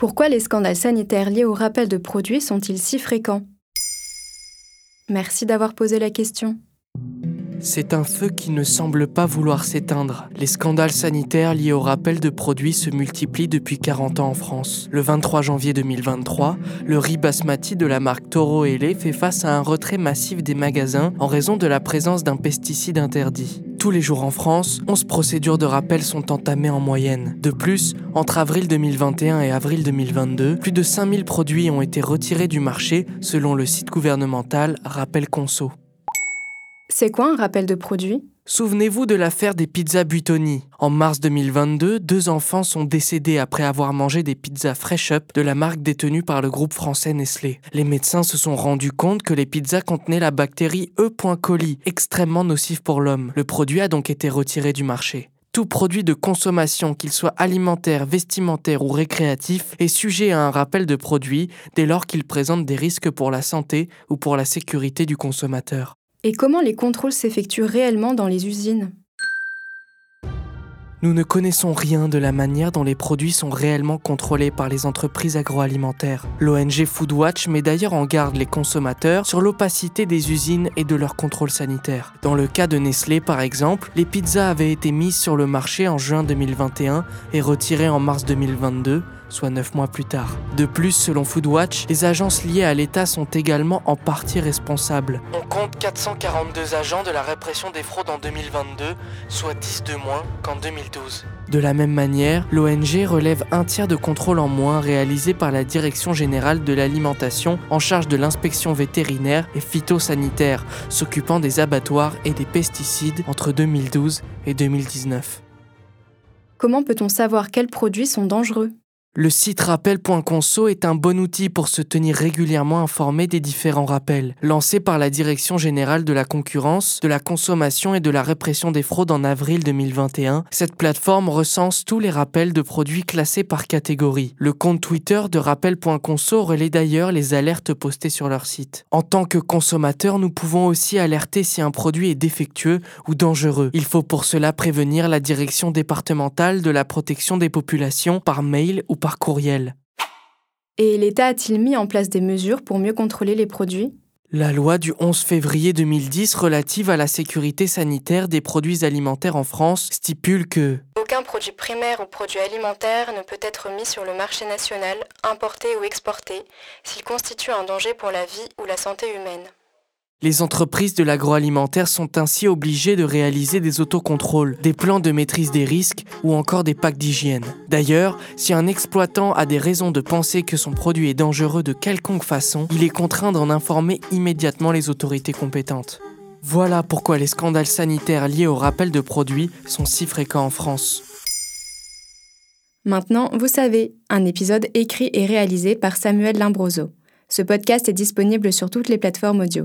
Pourquoi les scandales sanitaires liés au rappel de produits sont-ils si fréquents? Merci d'avoir posé la question. C'est un feu qui ne semble pas vouloir s'éteindre. Les scandales sanitaires liés au rappel de produits se multiplient depuis 40 ans en France. Le 23 janvier 2023, le riz basmati de la marque Toro Lait fait face à un retrait massif des magasins en raison de la présence d'un pesticide interdit. Tous les jours en France, 11 procédures de rappel sont entamées en moyenne. De plus, entre avril 2021 et avril 2022, plus de 5000 produits ont été retirés du marché selon le site gouvernemental Rappel Conso. C'est quoi un rappel de produit? Souvenez-vous de l'affaire des pizzas Buitoni. En mars 2022, deux enfants sont décédés après avoir mangé des pizzas Fresh Up de la marque détenue par le groupe français Nestlé. Les médecins se sont rendus compte que les pizzas contenaient la bactérie E. coli, extrêmement nocive pour l'homme. Le produit a donc été retiré du marché. Tout produit de consommation, qu'il soit alimentaire, vestimentaire ou récréatif, est sujet à un rappel de produit dès lors qu'il présente des risques pour la santé ou pour la sécurité du consommateur. Et comment les contrôles s'effectuent réellement dans les usines? Nous ne connaissons rien de la manière dont les produits sont réellement contrôlés par les entreprises agroalimentaires. L'ONG Foodwatch met d'ailleurs en garde les consommateurs sur l'opacité des usines et de leur contrôle sanitaire. Dans le cas de Nestlé par exemple, les pizzas avaient été mises sur le marché en juin 2021 et retirées en mars 2022 soit neuf mois plus tard. De plus, selon Foodwatch, les agences liées à l'État sont également en partie responsables. On compte 442 agents de la répression des fraudes en 2022, soit 10 de moins qu'en 2012. De la même manière, l'ONG relève un tiers de contrôles en moins réalisés par la Direction générale de l'alimentation en charge de l'inspection vétérinaire et phytosanitaire, s'occupant des abattoirs et des pesticides entre 2012 et 2019. Comment peut-on savoir quels produits sont dangereux? Le site rappel.conso est un bon outil pour se tenir régulièrement informé des différents rappels. Lancé par la Direction générale de la concurrence, de la consommation et de la répression des fraudes en avril 2021, cette plateforme recense tous les rappels de produits classés par catégorie. Le compte Twitter de rappel.conso relaie d'ailleurs les alertes postées sur leur site. En tant que consommateur, nous pouvons aussi alerter si un produit est défectueux ou dangereux. Il faut pour cela prévenir la Direction départementale de la protection des populations par mail ou par courriel. Et l'État a-t-il mis en place des mesures pour mieux contrôler les produits? La loi du 11 février 2010 relative à la sécurité sanitaire des produits alimentaires en France stipule que Aucun produit primaire ou produit alimentaire ne peut être mis sur le marché national, importé ou exporté, s'il constitue un danger pour la vie ou la santé humaine. Les entreprises de l'agroalimentaire sont ainsi obligées de réaliser des autocontrôles, des plans de maîtrise des risques ou encore des packs d'hygiène. D'ailleurs, si un exploitant a des raisons de penser que son produit est dangereux de quelconque façon, il est contraint d'en informer immédiatement les autorités compétentes. Voilà pourquoi les scandales sanitaires liés au rappel de produits sont si fréquents en France. Maintenant, vous savez, un épisode écrit et réalisé par Samuel Limbroso. Ce podcast est disponible sur toutes les plateformes audio.